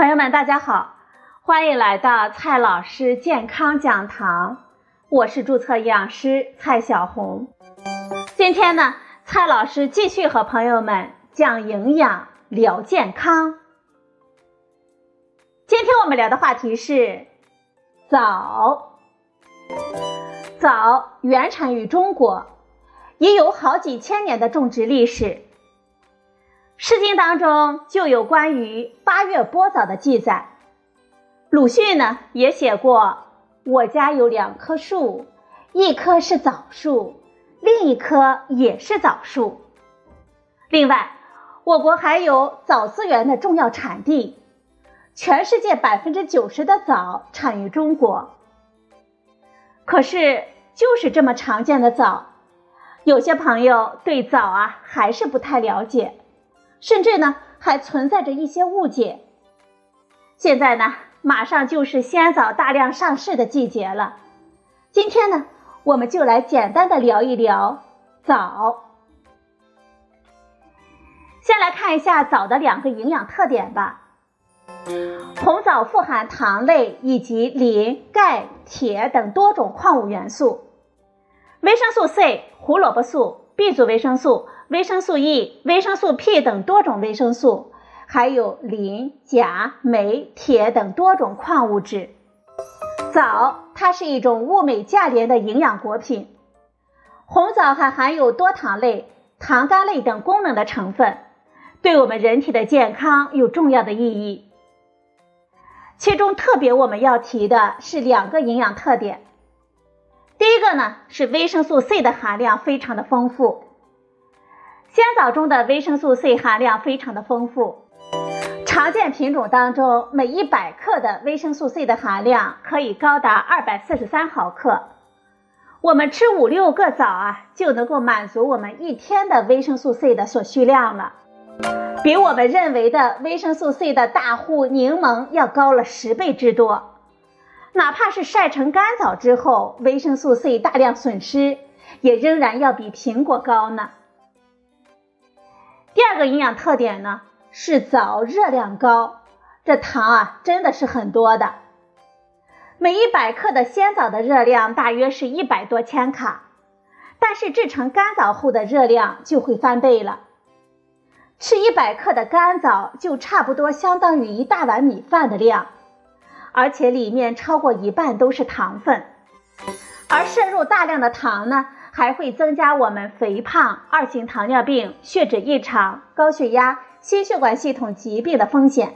朋友们，大家好，欢迎来到蔡老师健康讲堂，我是注册营养师蔡小红。今天呢，蔡老师继续和朋友们讲营养聊健康。今天我们聊的话题是枣。枣原产于中国，已有好几千年的种植历史。《诗经》当中就有关于八月播枣的记载。鲁迅呢也写过：“我家有两棵树，一棵是枣树，另一棵也是枣树。”另外，我国还有枣资源的重要产地，全世界百分之九十的枣产于中国。可是，就是这么常见的枣，有些朋友对枣啊还是不太了解。甚至呢，还存在着一些误解。现在呢，马上就是鲜枣大量上市的季节了。今天呢，我们就来简单的聊一聊枣。先来看一下枣的两个营养特点吧。红枣富含糖类以及磷、钙、铁等多种矿物元素，维生素 C、胡萝卜素、B 族维生素。维生素 E、维生素 P 等多种维生素，还有磷、钾、镁、铁等多种矿物质。枣它是一种物美价廉的营养果品。红枣还含有多糖类、糖苷类等功能的成分，对我们人体的健康有重要的意义。其中特别我们要提的是两个营养特点。第一个呢是维生素 C 的含量非常的丰富。鲜枣中的维生素 C 含量非常的丰富，常见品种当中，每一百克的维生素 C 的含量可以高达二百四十三毫克。我们吃五六个枣啊，就能够满足我们一天的维生素 C 的所需量了，比我们认为的维生素 C 的大户柠檬要高了十倍之多。哪怕是晒成干枣之后，维生素 C 大量损失，也仍然要比苹果高呢。第二个营养特点呢是枣热量高，这糖啊真的是很多的。每一百克的鲜枣的热量大约是一百多千卡，但是制成干枣后的热量就会翻倍了。吃一百克的干枣就差不多相当于一大碗米饭的量，而且里面超过一半都是糖分，而摄入大量的糖呢。还会增加我们肥胖、二型糖尿病、血脂异常、高血压、心血管系统疾病的风险。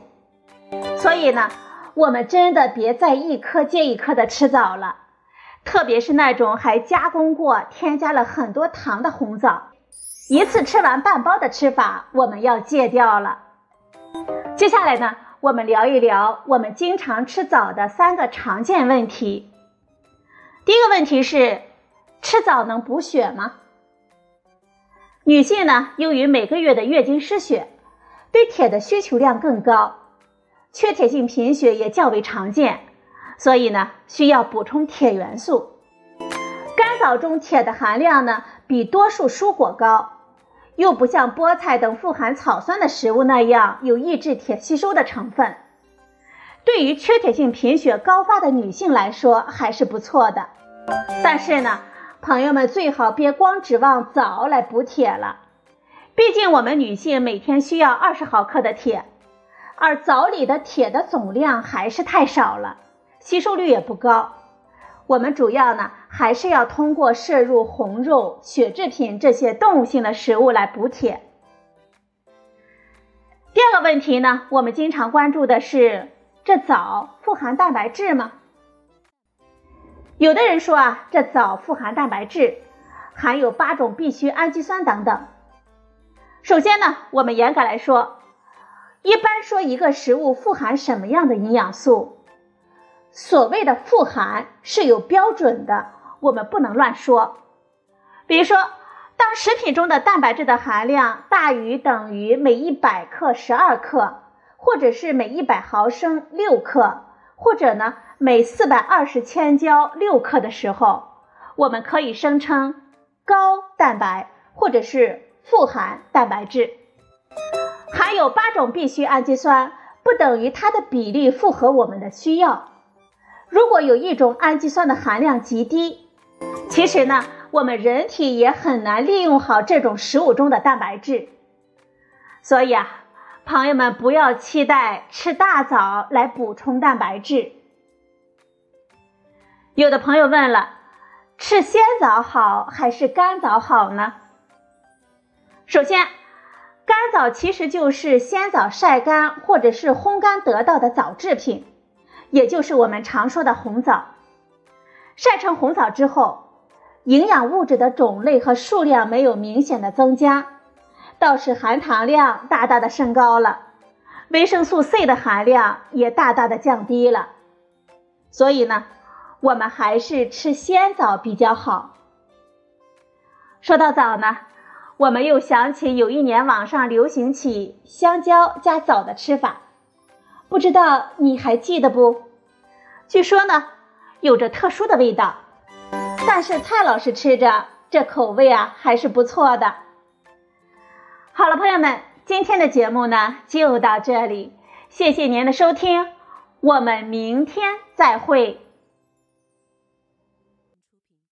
所以呢，我们真的别再一颗接一颗的吃枣了，特别是那种还加工过、添加了很多糖的红枣，一次吃完半包的吃法，我们要戒掉了。接下来呢，我们聊一聊我们经常吃枣的三个常见问题。第一个问题是。吃枣能补血吗？女性呢，由于每个月的月经失血，对铁的需求量更高，缺铁性贫血也较为常见，所以呢，需要补充铁元素。干枣中铁的含量呢，比多数蔬果高，又不像菠菜等富含草酸的食物那样有抑制铁吸收的成分，对于缺铁性贫血高发的女性来说还是不错的。但是呢，朋友们最好别光指望枣来补铁了，毕竟我们女性每天需要二十毫克的铁，而枣里的铁的总量还是太少了，吸收率也不高。我们主要呢还是要通过摄入红肉、血制品这些动物性的食物来补铁。第二个问题呢，我们经常关注的是，这枣富含蛋白质吗？有的人说啊，这枣富含蛋白质，含有八种必需氨基酸等等。首先呢，我们严格来说，一般说一个食物富含什么样的营养素，所谓的富含是有标准的，我们不能乱说。比如说，当食品中的蛋白质的含量大于等于每一百克十二克，或者是每一百毫升六克，或者呢？每四百二十千焦六克的时候，我们可以声称高蛋白或者是富含蛋白质，含有八种必需氨基酸，不等于它的比例符合我们的需要。如果有一种氨基酸的含量极低，其实呢，我们人体也很难利用好这种食物中的蛋白质。所以啊，朋友们不要期待吃大枣来补充蛋白质。有的朋友问了，吃鲜枣好还是干枣好呢？首先，干枣其实就是鲜枣晒干或者是烘干得到的枣制品，也就是我们常说的红枣。晒成红枣之后，营养物质的种类和数量没有明显的增加，倒是含糖量大大的升高了，维生素 C 的含量也大大的降低了。所以呢，我们还是吃鲜枣比较好。说到枣呢。我们又想起有一年网上流行起香蕉加枣的吃法，不知道你还记得不？据说呢，有着特殊的味道，但是蔡老师吃着这口味啊还是不错的。好了，朋友们，今天的节目呢就到这里，谢谢您的收听，我们明天再会。